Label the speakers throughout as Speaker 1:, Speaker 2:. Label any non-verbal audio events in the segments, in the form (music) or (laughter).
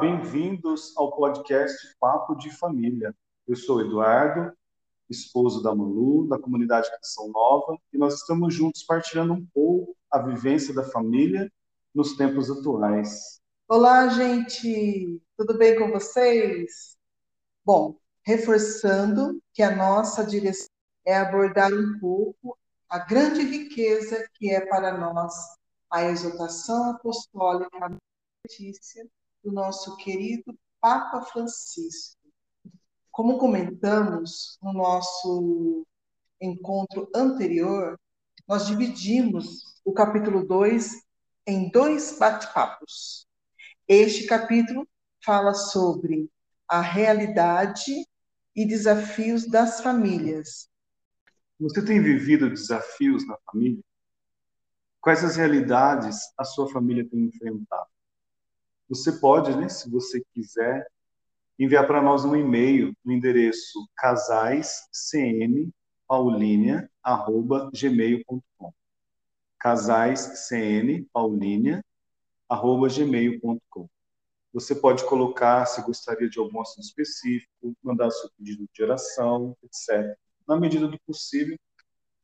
Speaker 1: Bem-vindos ao podcast Papo de Família. Eu sou Eduardo, esposo da Malu, da comunidade Canção Nova, e nós estamos juntos partilhando um pouco a vivência da família nos tempos atuais.
Speaker 2: Olá, gente! Tudo bem com vocês? Bom, reforçando que a nossa direção é abordar um pouco a grande riqueza que é para nós a exortação apostólica, notícia do nosso querido Papa Francisco. Como comentamos no nosso encontro anterior, nós dividimos o capítulo 2 em dois bate-papos. Este capítulo fala sobre a realidade e desafios das famílias.
Speaker 1: Você tem vivido desafios na família? Quais as realidades a sua família tem enfrentado? Você pode, né, se você quiser, enviar para nós um e-mail no endereço casaiscnpaulinha@gmail.com. casaiscnpaulinha@gmail.com. Você pode colocar se gostaria de algum assunto específico, mandar seu pedido de oração, etc. Na medida do possível,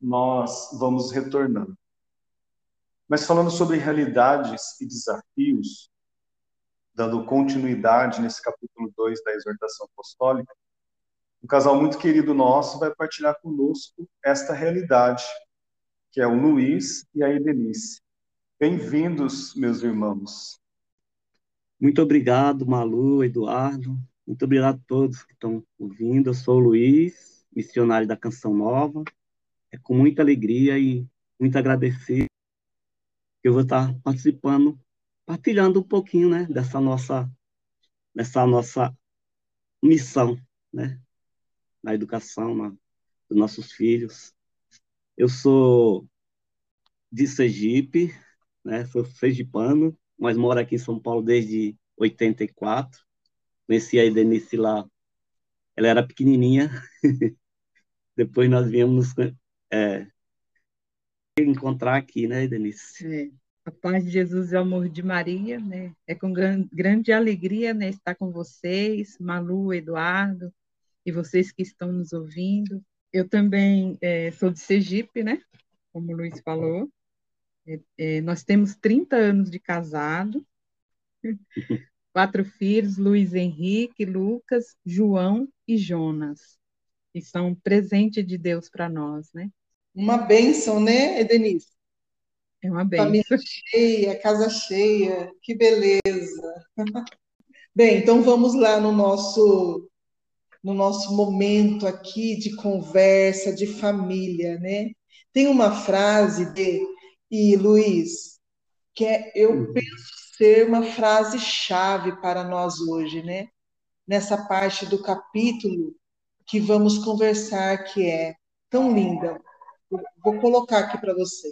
Speaker 1: nós vamos retornando. Mas falando sobre realidades e desafios, dando continuidade nesse capítulo 2 da exortação apostólica, um casal muito querido nosso vai partilhar conosco esta realidade, que é o Luiz e a Edenice. Bem-vindos, meus irmãos.
Speaker 3: Muito obrigado, Malu, Eduardo. Muito obrigado a todos que estão ouvindo. Eu sou o Luiz, missionário da Canção Nova. É com muita alegria e muito agradecido que eu vou estar participando partilhando um pouquinho, né, dessa nossa, dessa nossa missão, né, na educação na, dos nossos filhos. Eu sou de Sergipe, né, sou sergipano, mas moro aqui em São Paulo desde 84. Conheci a Denise lá, ela era pequenininha. (laughs) Depois nós viemos é, encontrar aqui, né, Denise?
Speaker 4: É. A paz de Jesus e o amor de Maria, né? É com grande alegria, né, estar com vocês, Malu, Eduardo, e vocês que estão nos ouvindo. Eu também é, sou de Sergipe, né? Como o Luiz falou. É, é, nós temos 30 anos de casado, (laughs) quatro filhos, Luiz Henrique, Lucas, João e Jonas, que são presente de Deus para nós, né?
Speaker 2: Uma bênção, né, Denise?
Speaker 4: É uma benção.
Speaker 2: Família cheia, casa cheia, que beleza. (laughs) Bem, então vamos lá no nosso no nosso momento aqui de conversa, de família, né? Tem uma frase de e Luiz que é, eu uhum. penso ser uma frase chave para nós hoje, né? Nessa parte do capítulo que vamos conversar que é tão linda. Vou colocar aqui para você.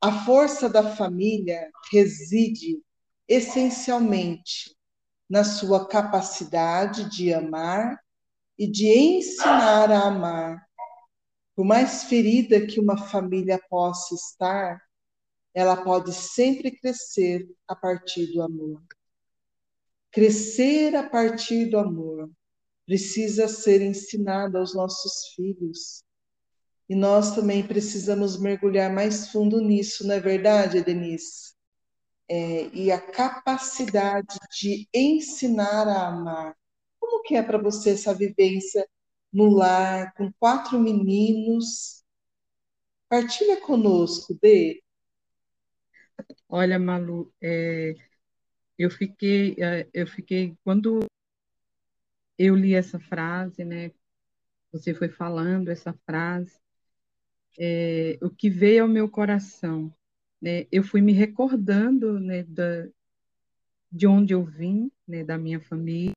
Speaker 2: A força da família reside essencialmente na sua capacidade de amar e de ensinar a amar. Por mais ferida que uma família possa estar, ela pode sempre crescer a partir do amor. Crescer a partir do amor precisa ser ensinado aos nossos filhos e nós também precisamos mergulhar mais fundo nisso, não é verdade, Denise? É, e a capacidade de ensinar a amar. Como que é para você essa vivência no lar, com quatro meninos? Partilha conosco, Dê.
Speaker 4: Olha, Malu, é, eu fiquei, é, eu fiquei quando eu li essa frase, né? Você foi falando essa frase, é, o que veio ao meu coração. Né? Eu fui me recordando né, da, de onde eu vim, né, da minha família,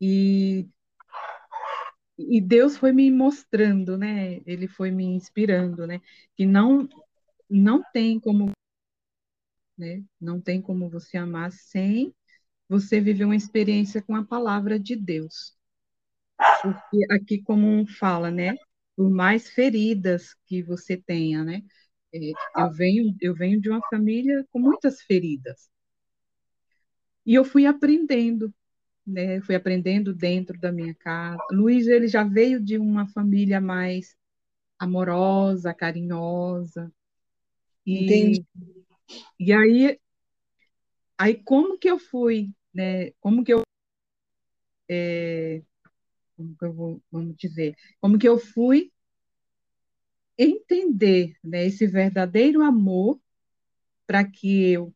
Speaker 4: e, e Deus foi me mostrando, né? Ele foi me inspirando, né? Que não não tem como, né? Não tem como você amar sem você viver uma experiência com a palavra de Deus. Porque aqui como fala, né? Por mais feridas que você tenha, né? É, eu venho, eu venho de uma família com muitas feridas. E eu fui aprendendo, né? Fui aprendendo dentro da minha casa. Luiz, ele já veio de uma família mais amorosa, carinhosa. E, Entendi. E aí, aí como que eu fui, né? Como que eu é, como que eu vou, vamos dizer, como que eu fui entender né, esse verdadeiro amor para que eu,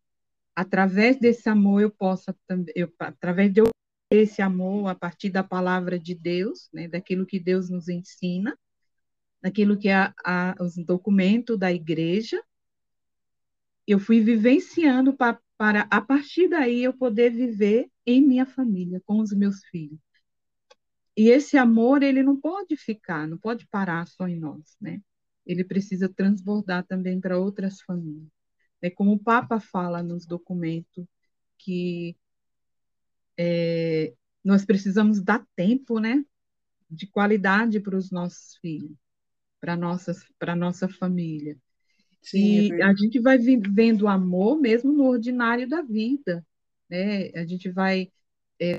Speaker 4: através desse amor, eu possa também, através de eu esse amor a partir da palavra de Deus, né, daquilo que Deus nos ensina, daquilo que é os documentos da igreja, eu fui vivenciando pra, para, a partir daí, eu poder viver em minha família, com os meus filhos. E esse amor, ele não pode ficar, não pode parar só em nós, né? Ele precisa transbordar também para outras famílias. É como o Papa fala nos documentos, que é, nós precisamos dar tempo, né? De qualidade para os nossos filhos, para nossas, para nossa família. Sim, e é a gente vai vendo o amor mesmo no ordinário da vida, né? A gente vai é,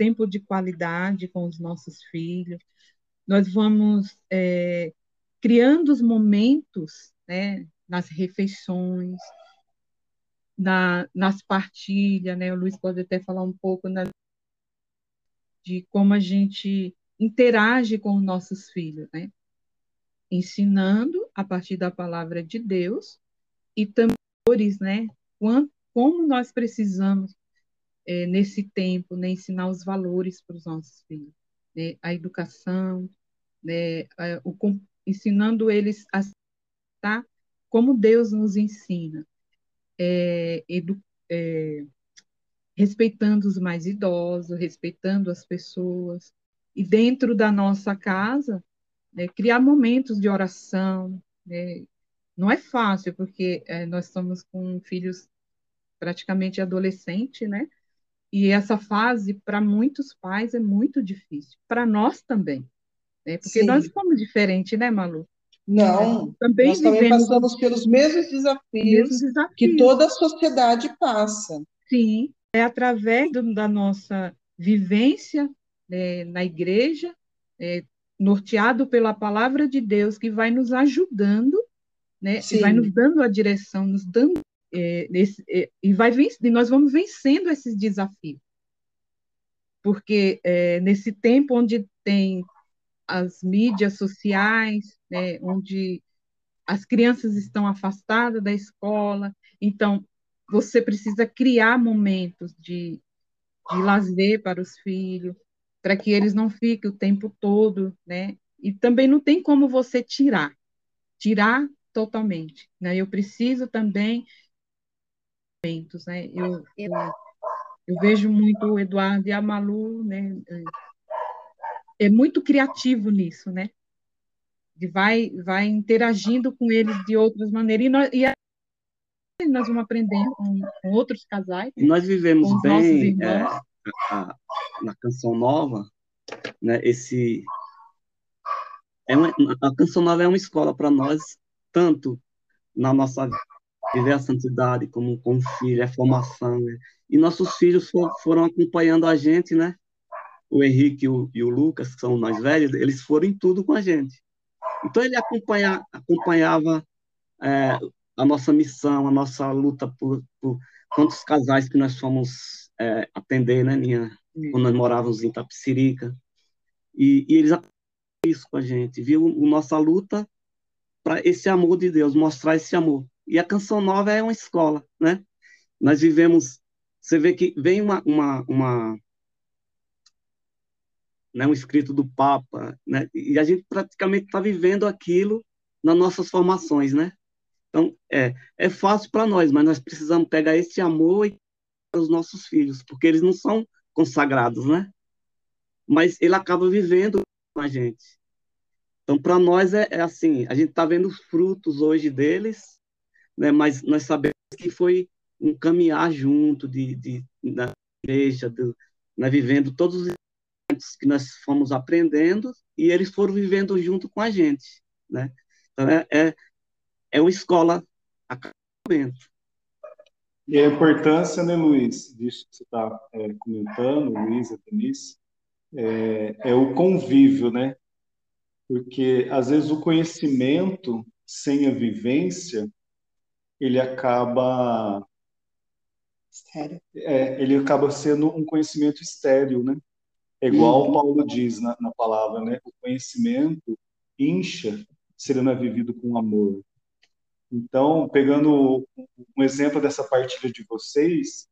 Speaker 4: tempo de qualidade com os nossos filhos. Nós vamos é, criando os momentos, né? Nas refeições, na, nas partilhas, né? O Luiz pode até falar um pouco na, de como a gente interage com os nossos filhos, né? Ensinando a partir da palavra de Deus e também, né? como nós precisamos é, nesse tempo, né, ensinar os valores para os nossos filhos, né, a educação, né, a, o, ensinando eles a tá, como Deus nos ensina, é, edu, é, respeitando os mais idosos, respeitando as pessoas, e dentro da nossa casa, né, criar momentos de oração, né, não é fácil, porque é, nós estamos com filhos praticamente adolescentes, né? E essa fase, para muitos pais, é muito difícil. Para nós também. Né? Porque Sim. nós somos diferentes, né, Malu?
Speaker 2: Não, também nós também passamos pelos mesmos desafios, mesmos desafios, que toda a sociedade passa.
Speaker 4: Sim, é através do, da nossa vivência né, na igreja, é, norteado pela palavra de Deus, que vai nos ajudando, né, e vai nos dando a direção, nos dando é, nesse, é, e vai e nós vamos vencendo esses desafios. Porque é, nesse tempo onde tem as mídias sociais, né, onde as crianças estão afastadas da escola, então você precisa criar momentos de, de lazer para os filhos, para que eles não fiquem o tempo todo, né? E também não tem como você tirar, tirar totalmente, né? Eu preciso também momentos, né? Eu, eu, eu, vejo muito o Eduardo e a Malu, né? É muito criativo nisso, né? De vai, vai interagindo com eles de outras maneiras. E nós, e nós vamos aprendendo com, com outros casais.
Speaker 3: Né? Nós vivemos bem é, a, na Canção Nova, né? Esse é uma, a Canção Nova é uma escola para nós, tanto na nossa viver a santidade como, como filho, é formação. Né? E nossos filhos for, foram acompanhando a gente, né? O Henrique e o, e o, Lucas, que são mais velhos, eles foram em tudo com a gente. Então ele acompanha, acompanhava é, a nossa missão, a nossa luta por, por quantos casais que nós fomos é, atender, né, minha, quando nós morávamos em Tapicirica. E, e eles isso com a gente, viu a nossa luta para esse amor de Deus, mostrar esse amor. E a Canção Nova é uma escola, né? Nós vivemos, você vê que vem uma, uma, uma né, um escrito do Papa, né? E a gente praticamente está vivendo aquilo nas nossas formações, né? Então, é, é fácil para nós, mas nós precisamos pegar esse amor e os nossos filhos, porque eles não são consagrados, né? Mas ele acaba vivendo com a gente. Então, para nós é, é, assim, a gente está vendo os frutos hoje deles, né? mas nós sabemos que foi um caminhar junto de, de da igreja, do, né? vivendo todos os eventos que nós fomos aprendendo e eles foram vivendo junto com a gente, né? Então é, é, é uma escola acabamento.
Speaker 1: E a importância, né, Luiz, disso que você está é, comentando, Luiz e Denise, é, é o convívio, né? Porque, às vezes, o conhecimento sem a vivência, ele acaba...
Speaker 2: Estéreo.
Speaker 1: É, ele acaba sendo um conhecimento estéreo, né? É igual uhum. Paulo diz na, na palavra, né? O conhecimento incha se ele não é vivido com amor. Então, pegando um exemplo dessa partilha de vocês,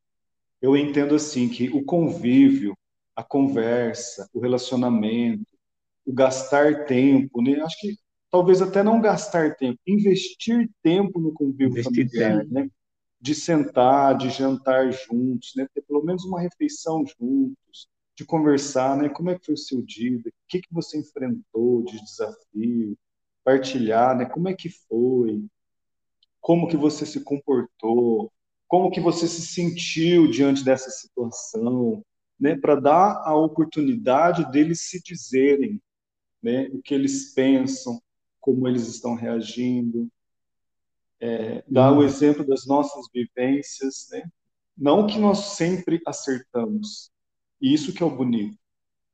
Speaker 1: eu entendo assim que o convívio, a conversa, o relacionamento, o gastar tempo, né? Acho que talvez até não gastar tempo, investir tempo no convívio investir familiar, tempo. né? De sentar, de jantar juntos, né? Ter pelo menos uma refeição juntos, de conversar, né? Como é que foi o seu dia? O que que você enfrentou de desafio? Partilhar, né? Como é que foi? como que você se comportou, como que você se sentiu diante dessa situação, né, para dar a oportunidade deles se dizerem, né, o que eles pensam, como eles estão reagindo, é, dar o exemplo das nossas vivências, né, não que nós sempre acertamos, e isso que é o bonito,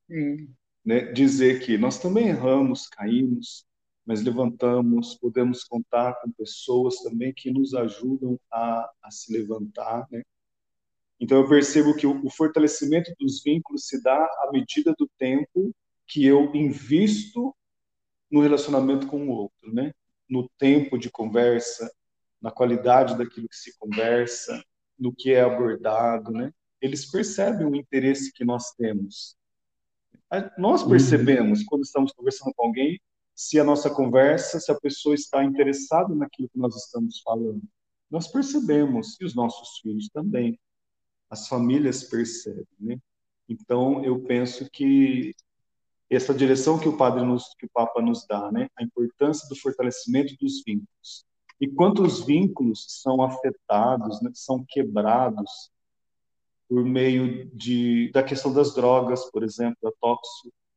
Speaker 1: hum. né, dizer que nós também erramos, caímos, mas levantamos, podemos contar com pessoas também que nos ajudam a, a se levantar, né? Então eu percebo que o, o, fortalecimento dos vínculos se dá à medida do tempo que eu invisto no relacionamento com o outro, né? No tempo de conversa, na qualidade daquilo que se conversa, no que é abordado, né? Eles percebem o interesse que nós temos. Nós uhum. percebemos quando estamos conversando com alguém se a nossa conversa, se a pessoa está interessada naquilo que nós estamos falando. Nós percebemos, e os nossos filhos também. As famílias percebem, né? Então, eu penso que essa direção que o padre nos, que o Papa nos dá, né? A importância do fortalecimento dos vínculos. E quantos vínculos são afetados, né? são quebrados por meio de da questão das drogas, por exemplo, da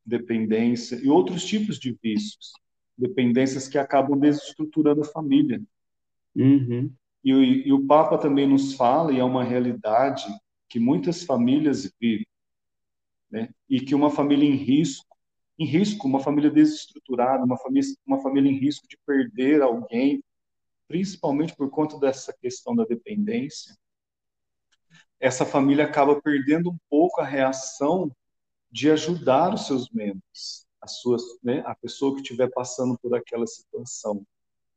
Speaker 1: dependência e outros tipos de vícios, dependências que acabam desestruturando a família.
Speaker 3: Uhum.
Speaker 1: E, e, o Papa também nos fala, e é uma realidade, que muitas famílias vivem, né? e que uma família em risco, em risco, uma família desestruturada, uma família, uma família em risco de perder alguém, principalmente por conta dessa questão da dependência, essa família acaba perdendo um pouco a reação de ajudar os seus membros, a, suas, né, a pessoa que estiver passando por aquela situação.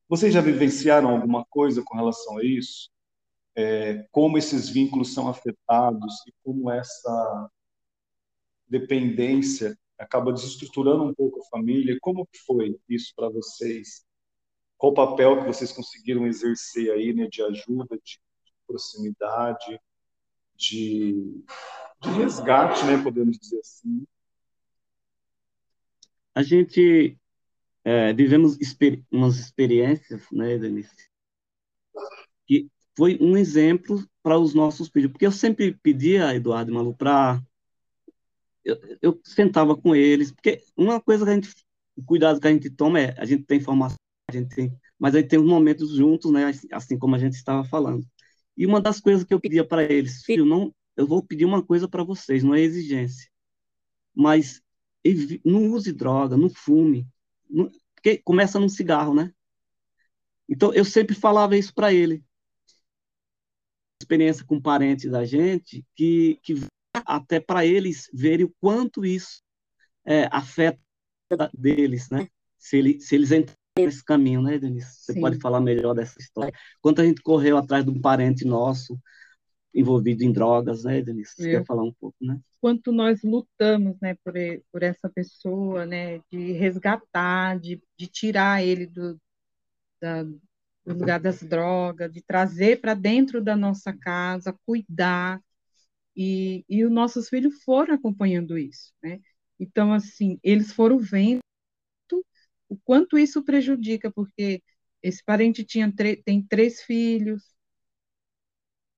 Speaker 1: Vocês já vivenciaram alguma coisa com relação a isso? É, como esses vínculos são afetados e como essa dependência acaba desestruturando um pouco a família? Como foi isso para vocês? Qual o papel que vocês conseguiram exercer aí, né, de ajuda, de, de proximidade, de de resgate, né, podemos dizer assim.
Speaker 3: A gente é, vivemos umas experiências, né, Denise, que foi um exemplo para os nossos filhos, porque eu sempre pedia, Eduardo e Malu, para eu, eu, sentava com eles, porque uma coisa que a gente, o cuidado que a gente toma é, a gente tem informação, a gente tem, mas aí tem os momentos juntos, né, assim como a gente estava falando. E uma das coisas que eu pedia para eles, filho, não, eu vou pedir uma coisa para vocês, não é exigência. Mas não use droga, não fume. Não, porque começa num cigarro, né? Então, eu sempre falava isso para ele. Experiência com parentes da gente, que, que até para eles verem o quanto isso é, afeta deles, né? Se, ele, se eles entrarem nesse caminho, né, Denise? Você Sim. pode falar melhor dessa história. Quanto a gente correu atrás de um parente nosso, envolvido em drogas, né, Denise? Você quer falar um pouco, né?
Speaker 4: Quanto nós lutamos, né, por, por essa pessoa, né, de resgatar, de, de tirar ele do, da, do lugar das drogas, de trazer para dentro da nossa casa, cuidar, e, e os nossos filhos foram acompanhando isso, né? Então, assim, eles foram vendo o quanto isso prejudica, porque esse parente tinha tem três filhos,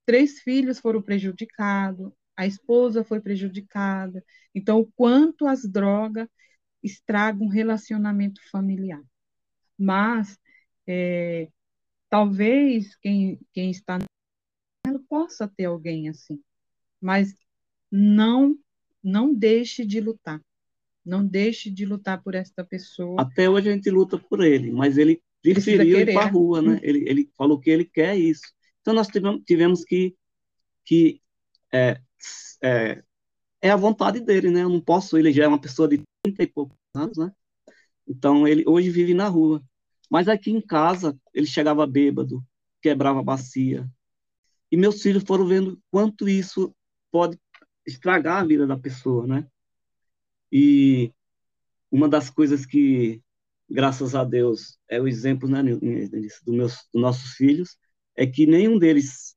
Speaker 4: três filhos foram prejudicados, a esposa foi prejudicada. Então, o quanto as drogas estragam um relacionamento familiar. Mas, é, talvez quem, quem está possa ter alguém assim. Mas não não deixe de lutar. Não deixe de lutar por esta pessoa.
Speaker 3: Até hoje a gente luta por ele, mas ele preferiu ir para a rua, né? Ele, ele falou que ele quer isso. Então nós tivemos, tivemos que, que é, é, é a vontade dele, né? Eu não posso, ele já é uma pessoa de 30 e poucos anos, né? Então ele hoje vive na rua. Mas aqui em casa ele chegava bêbado, quebrava a bacia. E meus filhos foram vendo quanto isso pode estragar a vida da pessoa, né? E uma das coisas que, graças a Deus, é o exemplo né, do meus, dos nossos filhos, é que nenhum deles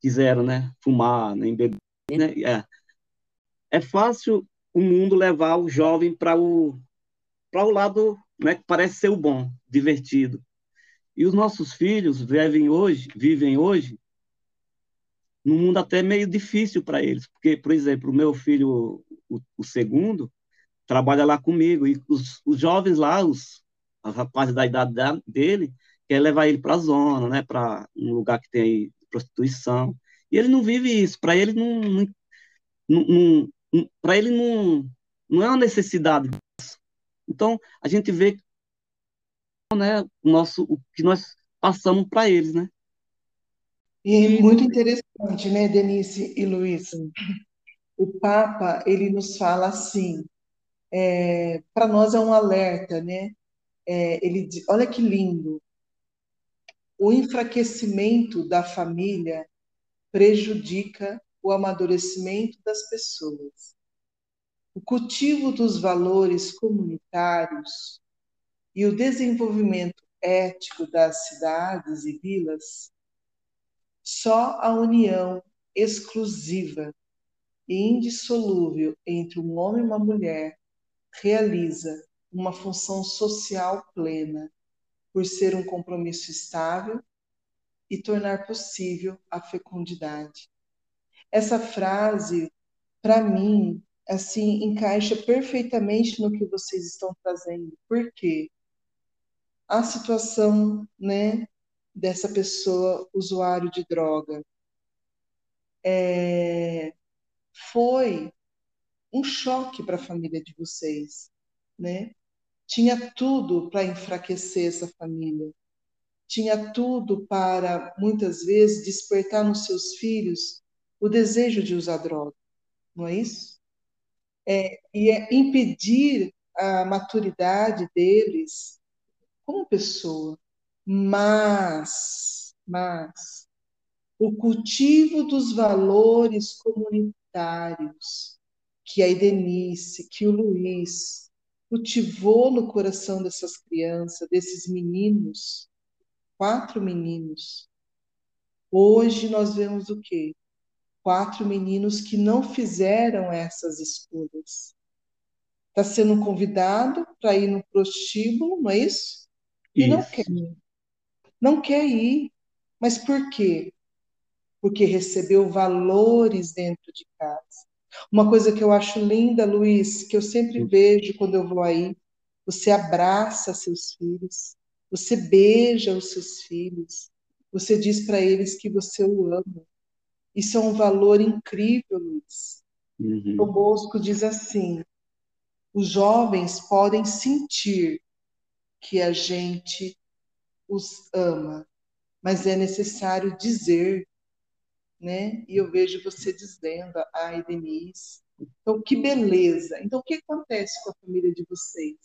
Speaker 3: quiseram né, fumar, nem beber. Né? É. é fácil o mundo levar o jovem para o, o lado né, que parece ser o bom, divertido. E os nossos filhos vivem hoje, vivem hoje num mundo até meio difícil para eles, porque, por exemplo, o meu filho, o, o, segundo, trabalha lá comigo, e os, os jovens lá, os, os rapazes da idade da, dele, quer levar ele para a zona, né, para um lugar que tem prostituição, e ele não vive isso, para ele não, não, não, não para ele não, não é uma necessidade disso. Então, a gente vê né, o, nosso, o que nós passamos para eles, né?
Speaker 2: E muito interessante, né, Denise e Luiz? O Papa, ele nos fala assim, é, para nós é um alerta, né? É, ele diz, olha que lindo, o enfraquecimento da família prejudica o amadurecimento das pessoas. O cultivo dos valores comunitários e o desenvolvimento ético das cidades e vilas só a união exclusiva e indissolúvel entre um homem e uma mulher realiza uma função social plena, por ser um compromisso estável e tornar possível a fecundidade. Essa frase, para mim, assim encaixa perfeitamente no que vocês estão trazendo. Por quê? A situação, né, dessa pessoa usuário de droga. É, foi um choque para a família de vocês, né? Tinha tudo para enfraquecer essa família. Tinha tudo para, muitas vezes, despertar nos seus filhos o desejo de usar droga, não é isso? É, e é impedir a maturidade deles como pessoa. Mas, mas, o cultivo dos valores comunitários que a Idenice, que o Luiz cultivou no coração dessas crianças, desses meninos, quatro meninos. Hoje nós vemos o quê? Quatro meninos que não fizeram essas escolhas. Está sendo convidado para ir no prostíbulo, não é isso? E isso. não quer não quer ir. Mas por quê? Porque recebeu valores dentro de casa. Uma coisa que eu acho linda, Luiz, que eu sempre vejo quando eu vou aí, você abraça seus filhos, você beija os seus filhos, você diz para eles que você o ama. Isso é um valor incrível, Luiz. Uhum. O Bosco diz assim: os jovens podem sentir que a gente os ama, mas é necessário dizer, né? E eu vejo você dizendo, ai, Denise. Então, que beleza. Então, o que acontece com a família de vocês?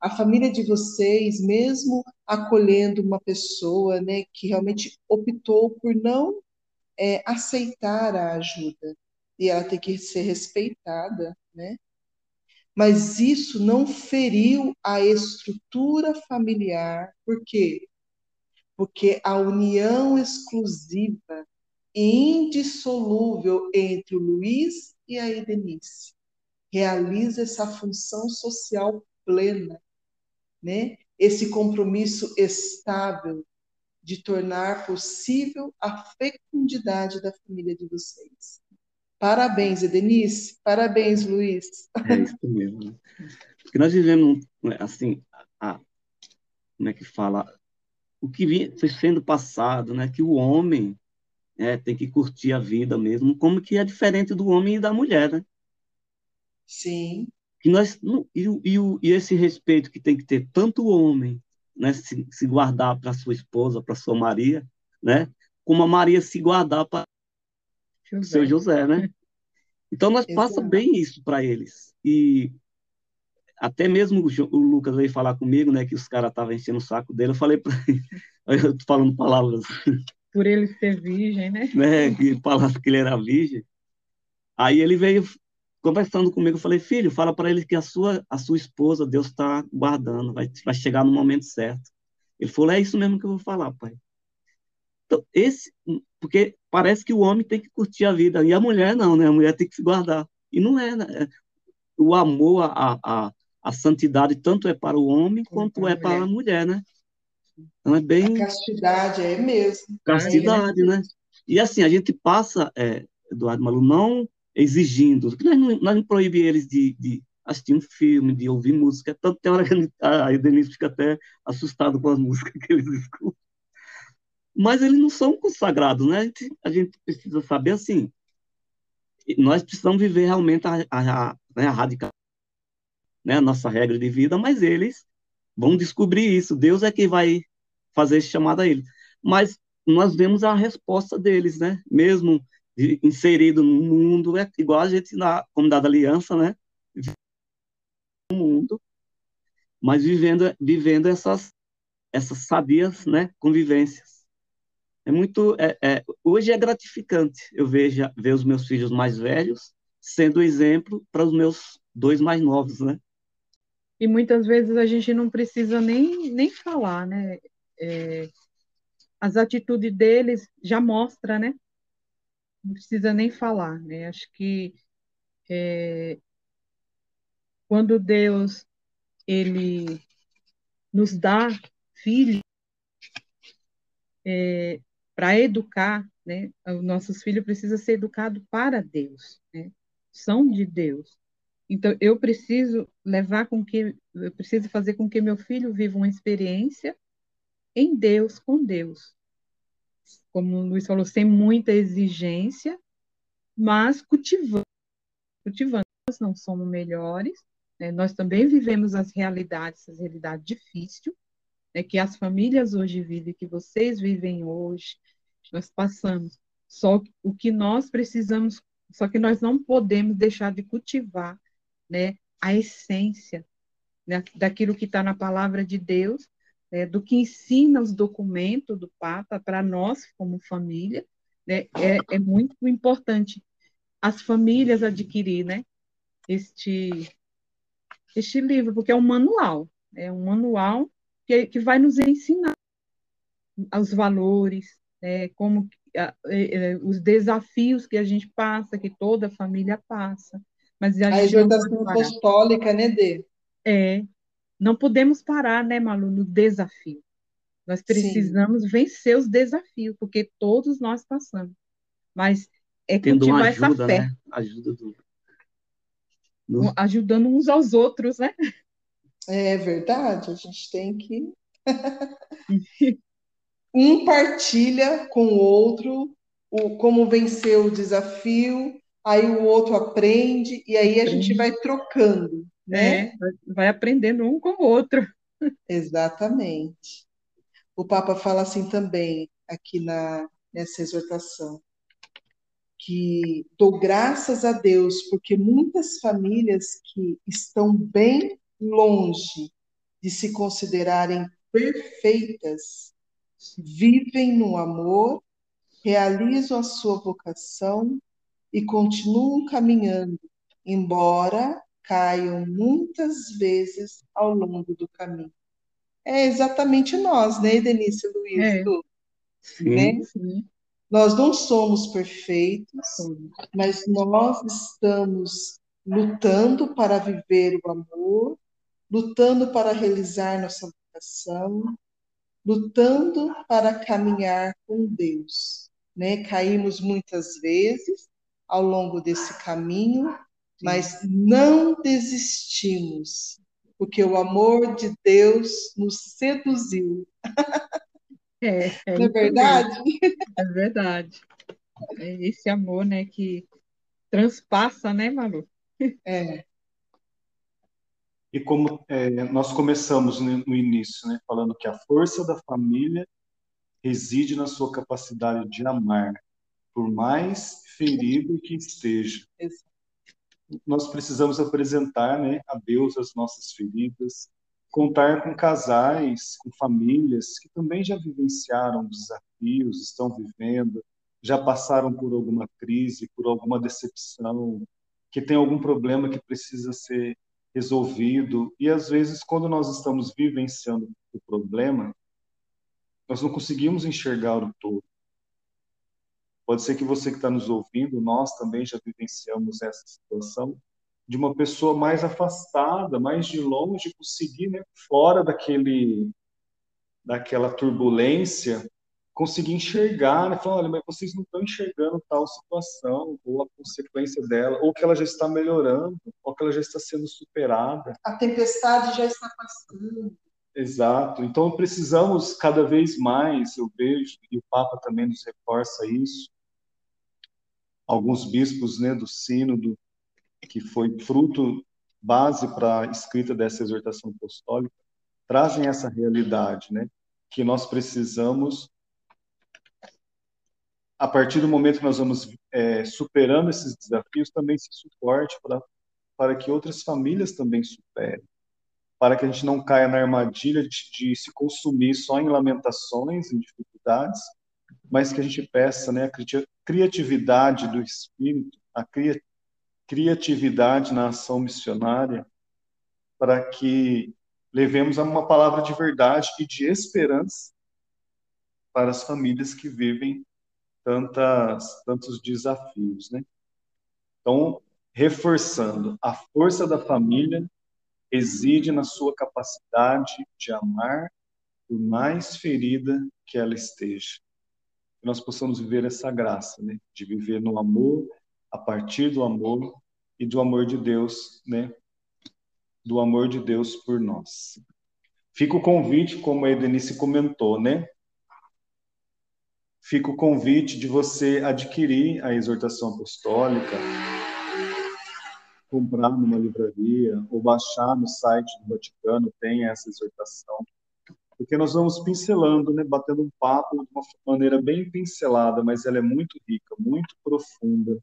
Speaker 2: A família de vocês, mesmo acolhendo uma pessoa, né, que realmente optou por não é, aceitar a ajuda, e ela tem que ser respeitada, né? Mas isso não feriu a estrutura familiar, por quê? Porque a união exclusiva e indissolúvel entre o Luiz e a Edenice realiza essa função social plena, né? Esse compromisso estável de tornar possível a fecundidade da família de vocês. Parabéns, Edenice. Parabéns, Luiz.
Speaker 3: É isso mesmo. Né? Porque nós vivemos, assim, a, como é que fala? O que foi sendo passado, né, que o homem é, tem que curtir a vida mesmo, como que é diferente do homem e da mulher, né?
Speaker 2: Sim.
Speaker 3: Que nós, e, e, e esse respeito que tem que ter tanto o homem, né, se, se guardar para sua esposa, para sua Maria, né, como a Maria se guardar para seu José, né? Então nós (laughs) passa bem isso para eles. E até mesmo o, Lucas veio falar comigo, né, que os caras estavam enchendo o saco dele, eu falei para (laughs) eu tô falando palavras
Speaker 4: por ele ser virgem, né?
Speaker 3: né? Que falasse que ele era virgem. Aí ele veio conversando comigo, eu falei, filho, fala para ele que a sua, a sua esposa, Deus está guardando, vai, vai chegar no momento certo. Ele falou, é isso mesmo que eu vou falar, pai. Então, esse, porque parece que o homem tem que curtir a vida, e a mulher não, né? A mulher tem que se guardar. E não é, né? O amor, a, a, a santidade, tanto é para o homem quanto é para a mulher, né?
Speaker 2: Então é bem. A castidade é mesmo.
Speaker 3: Castidade, é né? E assim, a gente passa, é, Eduardo Malu, não exigindo, nós não, nós não proíbimos eles de, de, assistir um filme, de ouvir música, tanto tem hora que a Denise fica até assustado com as músicas que eles (laughs) escutam. Mas eles não são consagrados, né? A gente, a gente precisa saber assim, nós precisamos viver realmente a, a, a, né, a radical, né, a nossa regra de vida, mas eles vão descobrir isso. Deus é que vai fazer esse chamado a eles. Mas nós vemos a resposta deles, né? Mesmo inserido no mundo, é igual a gente na comunidade da aliança, né? No mundo, mas vivendo, vivendo essas, essas sabias, né? Convivências. É muito, é, é, hoje é gratificante eu vejo ver os meus filhos mais velhos sendo exemplo para os meus dois mais novos, né?
Speaker 4: E muitas vezes a gente não precisa nem, nem falar, né? É, as atitudes deles já mostra, né? Não precisa nem falar, né? Acho que é, quando Deus ele nos dá filhos é, para educar, né? Os nossos filhos precisam ser educados para Deus, né? São de Deus. Então eu preciso levar com que eu preciso fazer com que meu filho viva uma experiência em Deus, com Deus. Como o Luiz falou, sem muita exigência, mas cultivando. Cultivando. Nós não somos melhores, né? nós também vivemos as realidades, as realidades difíceis, né? que as famílias hoje vivem, que vocês vivem hoje, nós passamos. Só o que nós precisamos, só que nós não podemos deixar de cultivar né, a essência né, daquilo que está na palavra de Deus né, do que ensina os documentos do Papa para nós, como família, né, é, é, muito importante as famílias adquirir né, este, este livro, porque é um manual, é um manual que, que vai nos ensinar os valores, né, como a, é, os desafios que a gente passa, que toda família passa. Mas a,
Speaker 2: a exortação apostólica, né, Dê?
Speaker 4: É, não podemos parar, né, Malu, no desafio. Nós precisamos Sim. vencer os desafios, porque todos nós passamos. Mas é Tendo cultivar ajuda, essa fé. Né?
Speaker 3: Ajuda do...
Speaker 4: do... Ajudando uns aos outros, né?
Speaker 2: É verdade, a gente tem que. (laughs) um partilha com o outro o, como vencer o desafio, aí o outro aprende, e aí a gente vai trocando né?
Speaker 4: É, vai aprendendo um com o outro.
Speaker 2: Exatamente. O Papa fala assim também, aqui na, nessa exortação, que dou graças a Deus, porque muitas famílias que estão bem longe de se considerarem perfeitas, vivem no amor, realizam a sua vocação e continuam caminhando, embora caiam muitas vezes ao longo do caminho. É exatamente nós, né, Denise Luiz? É.
Speaker 3: Sim, né? sim.
Speaker 2: Nós não somos perfeitos, mas nós estamos lutando para viver o amor, lutando para realizar nossa vocação, lutando para caminhar com Deus. Né? Caímos muitas vezes ao longo desse caminho, mas não desistimos, porque o amor de Deus nos seduziu.
Speaker 4: É, é (laughs)
Speaker 2: não é verdade?
Speaker 4: É verdade. É esse amor, né, que transpassa, né, Malu?
Speaker 2: É.
Speaker 1: E como é, nós começamos no início, né, falando que a força da família reside na sua capacidade de amar, por mais ferido que esteja. Nós precisamos apresentar né, a Deus as nossas feridas, contar com casais, com famílias que também já vivenciaram desafios, estão vivendo, já passaram por alguma crise, por alguma decepção, que tem algum problema que precisa ser resolvido. E às vezes, quando nós estamos vivenciando o problema, nós não conseguimos enxergar o todo. Pode ser que você que está nos ouvindo, nós também já vivenciamos essa situação de uma pessoa mais afastada, mais de longe, conseguir, né, fora daquele, daquela turbulência, conseguir enxergar, né? Falar, olha, mas vocês não estão enxergando tal situação, ou a consequência dela, ou que ela já está melhorando, ou que ela já está sendo superada.
Speaker 2: A tempestade já está passando.
Speaker 1: Exato. Então precisamos cada vez mais, eu vejo, e o Papa também nos reforça isso. Alguns bispos, né, do sínodo, que foi fruto base para a escrita dessa exortação apostólica, trazem essa realidade, né, que nós precisamos a partir do momento que nós vamos é, superando esses desafios, também se suporte para, para que outras famílias também superem. Para que a gente não caia na armadilha de, de se consumir só em lamentações, em dificuldades, mas que a gente peça né, a criatividade do espírito, a cria, criatividade na ação missionária, para que levemos uma palavra de verdade e de esperança para as famílias que vivem tantas, tantos desafios, né? Então, reforçando, a força da família reside na sua capacidade de amar por mais ferida que ela esteja. Que nós possamos viver essa graça, né? De viver no amor, a partir do amor e do amor de Deus, né? Do amor de Deus por nós. Fica o convite, como a Edenice comentou, né? fica o convite de você adquirir a exortação apostólica, comprar numa livraria ou baixar no site do Vaticano, tem essa exortação. Porque nós vamos pincelando, né, batendo um papo de uma maneira bem pincelada, mas ela é muito rica, muito profunda.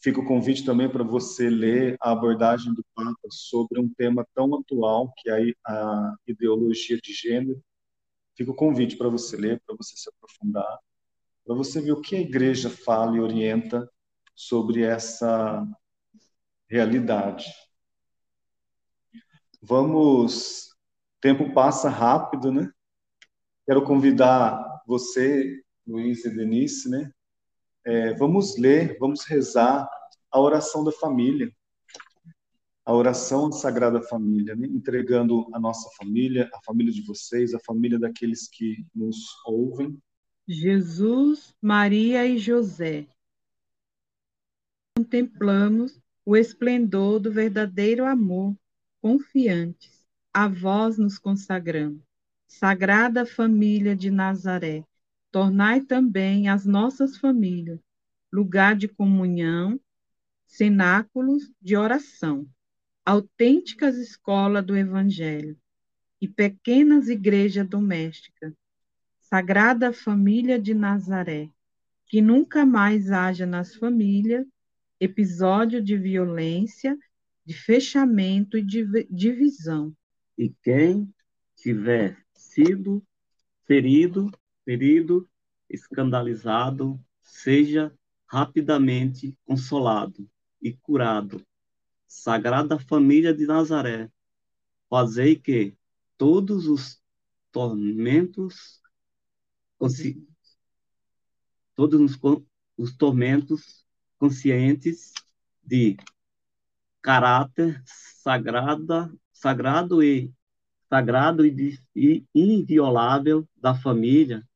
Speaker 1: Fica o convite também para você ler a abordagem do Papa sobre um tema tão atual que é a ideologia de gênero, Fica o convite para você ler, para você se aprofundar, para você ver o que a igreja fala e orienta sobre essa realidade. Vamos. Tempo passa rápido, né? Quero convidar você, Luiz e Denise, né? É, vamos ler, vamos rezar a oração da família a oração à Sagrada Família, né? entregando a nossa família, a família de vocês, a família daqueles que nos ouvem.
Speaker 4: Jesus, Maria e José. Contemplamos o esplendor do verdadeiro amor, confiantes. A vós nos consagramos. Sagrada Família de Nazaré, tornai também as nossas famílias lugar de comunhão, cenáculos de oração autênticas escolas do Evangelho e pequenas igrejas domésticas, Sagrada Família de Nazaré, que nunca mais haja nas famílias episódio de violência, de fechamento e de divisão.
Speaker 3: E quem tiver sido ferido, ferido, escandalizado, seja rapidamente consolado e curado. Sagrada Família de Nazaré, fazei que todos os tormentos, todos os, os tormentos conscientes de caráter sagrada, sagrado e sagrado e, e inviolável da família,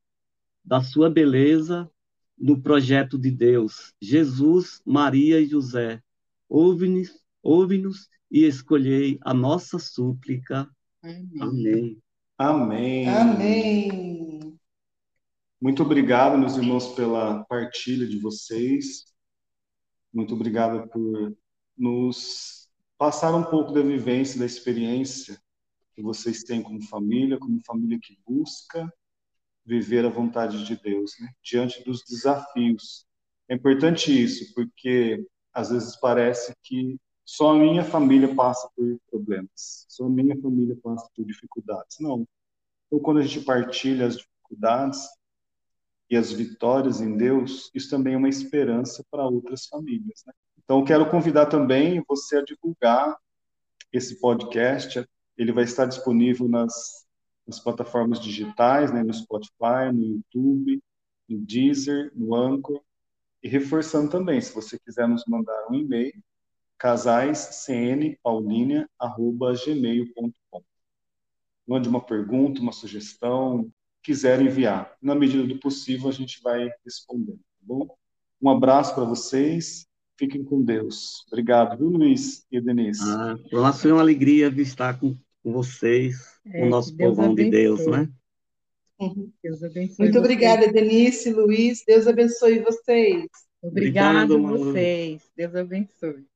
Speaker 3: da sua beleza no projeto de Deus. Jesus, Maria e José, ouve-nos ouve-nos e escolhei a nossa súplica. Amém.
Speaker 1: Amém.
Speaker 2: Amém.
Speaker 1: Muito obrigado, meus irmãos, pela partilha de vocês. Muito obrigado por nos passar um pouco da vivência, da experiência que vocês têm como família, como família que busca viver a vontade de Deus, né? diante dos desafios. É importante isso, porque às vezes parece que só a minha família passa por problemas, só a minha família passa por dificuldades. Não. Então, quando a gente partilha as dificuldades e as vitórias em Deus, isso também é uma esperança para outras famílias. Né? Então, quero convidar também você a divulgar esse podcast. Ele vai estar disponível nas nas plataformas digitais, né, no Spotify, no YouTube, no Deezer, no Anchor. E reforçando também, se você quiser nos mandar um e-mail, casaiscnpaulinia.gmail.com Mande uma pergunta, uma sugestão, quiser enviar. Na medida do possível, a gente vai respondendo, tá bom? Um abraço para vocês. Fiquem com Deus. Obrigado, viu, Luiz e Denise?
Speaker 3: Ah, nós foi uma alegria estar com com vocês, é, o nosso povão de Deus, né?
Speaker 2: Uhum. Deus abençoe Muito obrigada, Denise, Luiz. Deus abençoe vocês.
Speaker 4: Obrigado, Obrigado vocês. Deus abençoe.